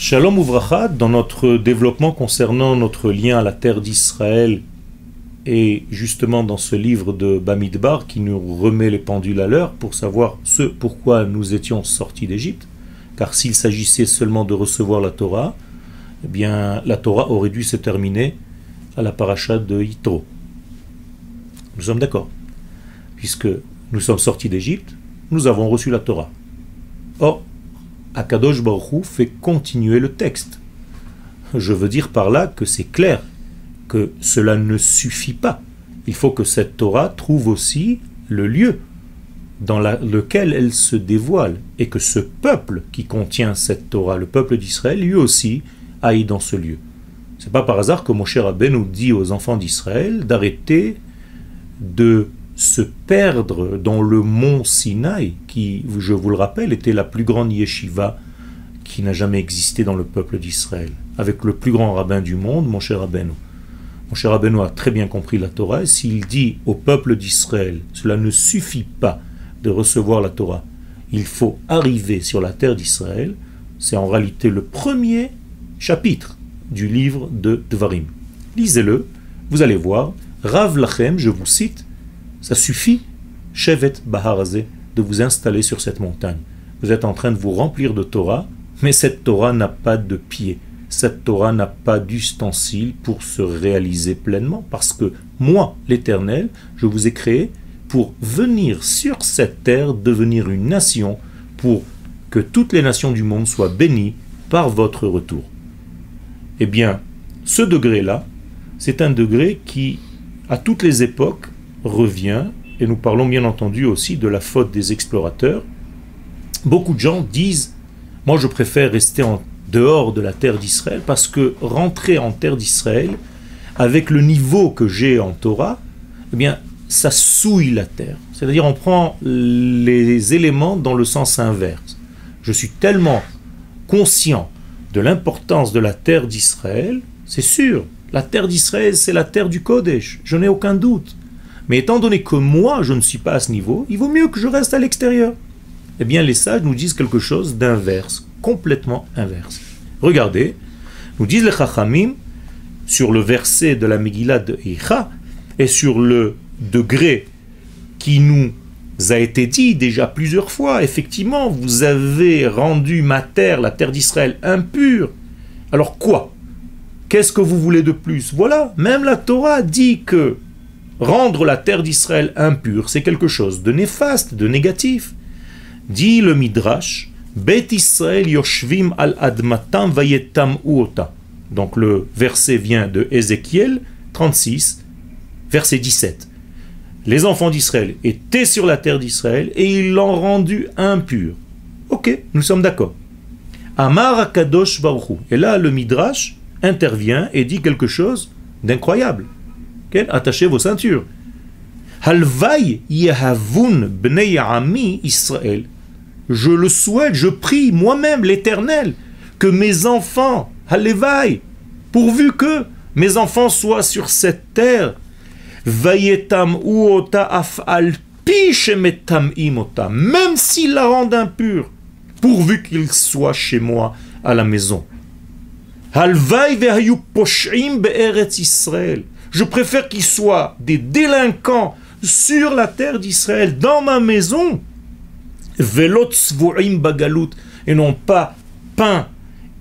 Shalom Ouvracha, dans notre développement concernant notre lien à la terre d'Israël et justement dans ce livre de Bamidbar qui nous remet les pendules à l'heure pour savoir ce pourquoi nous étions sortis d'Égypte, car s'il s'agissait seulement de recevoir la Torah, eh bien la Torah aurait dû se terminer à la paracha de Yitro. Nous sommes d'accord, puisque nous sommes sortis d'Égypte, nous avons reçu la Torah. Or, Akadosh Baruch fait continuer le texte. Je veux dire par là que c'est clair que cela ne suffit pas. Il faut que cette Torah trouve aussi le lieu dans lequel elle se dévoile et que ce peuple qui contient cette Torah, le peuple d'Israël, lui aussi aille dans ce lieu. C'est pas par hasard que mon cher Abbé nous dit aux enfants d'Israël d'arrêter de se perdre dans le mont Sinaï, qui, je vous le rappelle, était la plus grande yeshiva qui n'a jamais existé dans le peuple d'Israël, avec le plus grand rabbin du monde, mon cher Rabbeinu. Mon cher Rabbeinu a très bien compris la Torah, s'il dit au peuple d'Israël, cela ne suffit pas de recevoir la Torah, il faut arriver sur la terre d'Israël, c'est en réalité le premier chapitre du livre de Dvarim. Lisez-le, vous allez voir, Rav Lachem, je vous cite, ça suffit, Shevet Baharazé, de vous installer sur cette montagne. Vous êtes en train de vous remplir de Torah, mais cette Torah n'a pas de pied. Cette Torah n'a pas d'ustensile pour se réaliser pleinement, parce que moi, l'Éternel, je vous ai créé pour venir sur cette terre, devenir une nation, pour que toutes les nations du monde soient bénies par votre retour. Eh bien, ce degré-là, c'est un degré qui, à toutes les époques, revient, et nous parlons bien entendu aussi de la faute des explorateurs. Beaucoup de gens disent, moi je préfère rester en dehors de la terre d'Israël parce que rentrer en terre d'Israël, avec le niveau que j'ai en Torah, eh bien, ça souille la terre. C'est-à-dire on prend les éléments dans le sens inverse. Je suis tellement conscient de l'importance de la terre d'Israël, c'est sûr, la terre d'Israël, c'est la terre du Kodesh, je n'ai aucun doute. Mais étant donné que moi, je ne suis pas à ce niveau, il vaut mieux que je reste à l'extérieur. Eh bien, les sages nous disent quelque chose d'inverse, complètement inverse. Regardez, nous disent les Chachamim, sur le verset de la Megillah de Icha, et sur le degré qui nous a été dit déjà plusieurs fois, effectivement, vous avez rendu ma terre, la terre d'Israël, impure. Alors quoi? Qu'est-ce que vous voulez de plus? Voilà, même la Torah dit que Rendre la terre d'Israël impure, c'est quelque chose de néfaste, de négatif. Dit le Midrash, Bet Israël yoshvim al admatam vayetam uota. Donc le verset vient de Ézéchiel 36, verset 17. Les enfants d'Israël étaient sur la terre d'Israël et ils l'ont rendu impure. Ok, nous sommes d'accord. Amar Akadosh Baruchu. Et là, le Midrash intervient et dit quelque chose d'incroyable. Attachez vos ceintures. Halvai yehavun bnei ami Israël. Je le souhaite, je prie moi-même l'Éternel que mes enfants, halevai, pourvu que mes enfants soient sur cette terre, vayetam uota af même s'ils la rendent impure, pourvu qu'ils soient chez moi à la maison. Halvai poshim be'eretz Israël. Je préfère qu'ils soient des délinquants sur la terre d'Israël, dans ma maison, bagalout, et non pas peints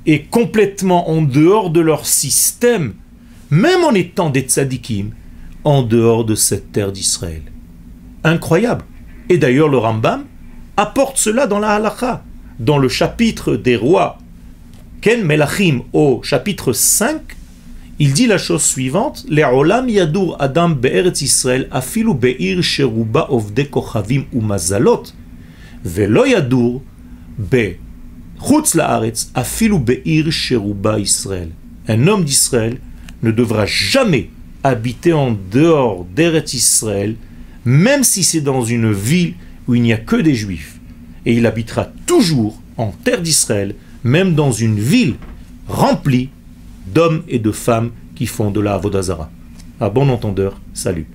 et complètement en dehors de leur système, même en étant des tzadikim, en dehors de cette terre d'Israël. Incroyable. Et d'ailleurs, le Rambam apporte cela dans la halakha, dans le chapitre des rois, Ken Melachim, au chapitre 5, il dit la chose suivante Les olam yadur adam be'eretz Israël afilu be'ir sheruba ovde kochavim ou mazalot velo yadur be chutz la'aretz afilu be'ir sheruba Israël. Un homme d'Israël ne devra jamais habiter en dehors d'Eretz Israël, même si c'est dans une ville où il n'y a que des juifs. Et il habitera toujours en terre d'Israël, même dans une ville remplie d'hommes et de femmes qui font de la Avodazara. À bon entendeur, salut.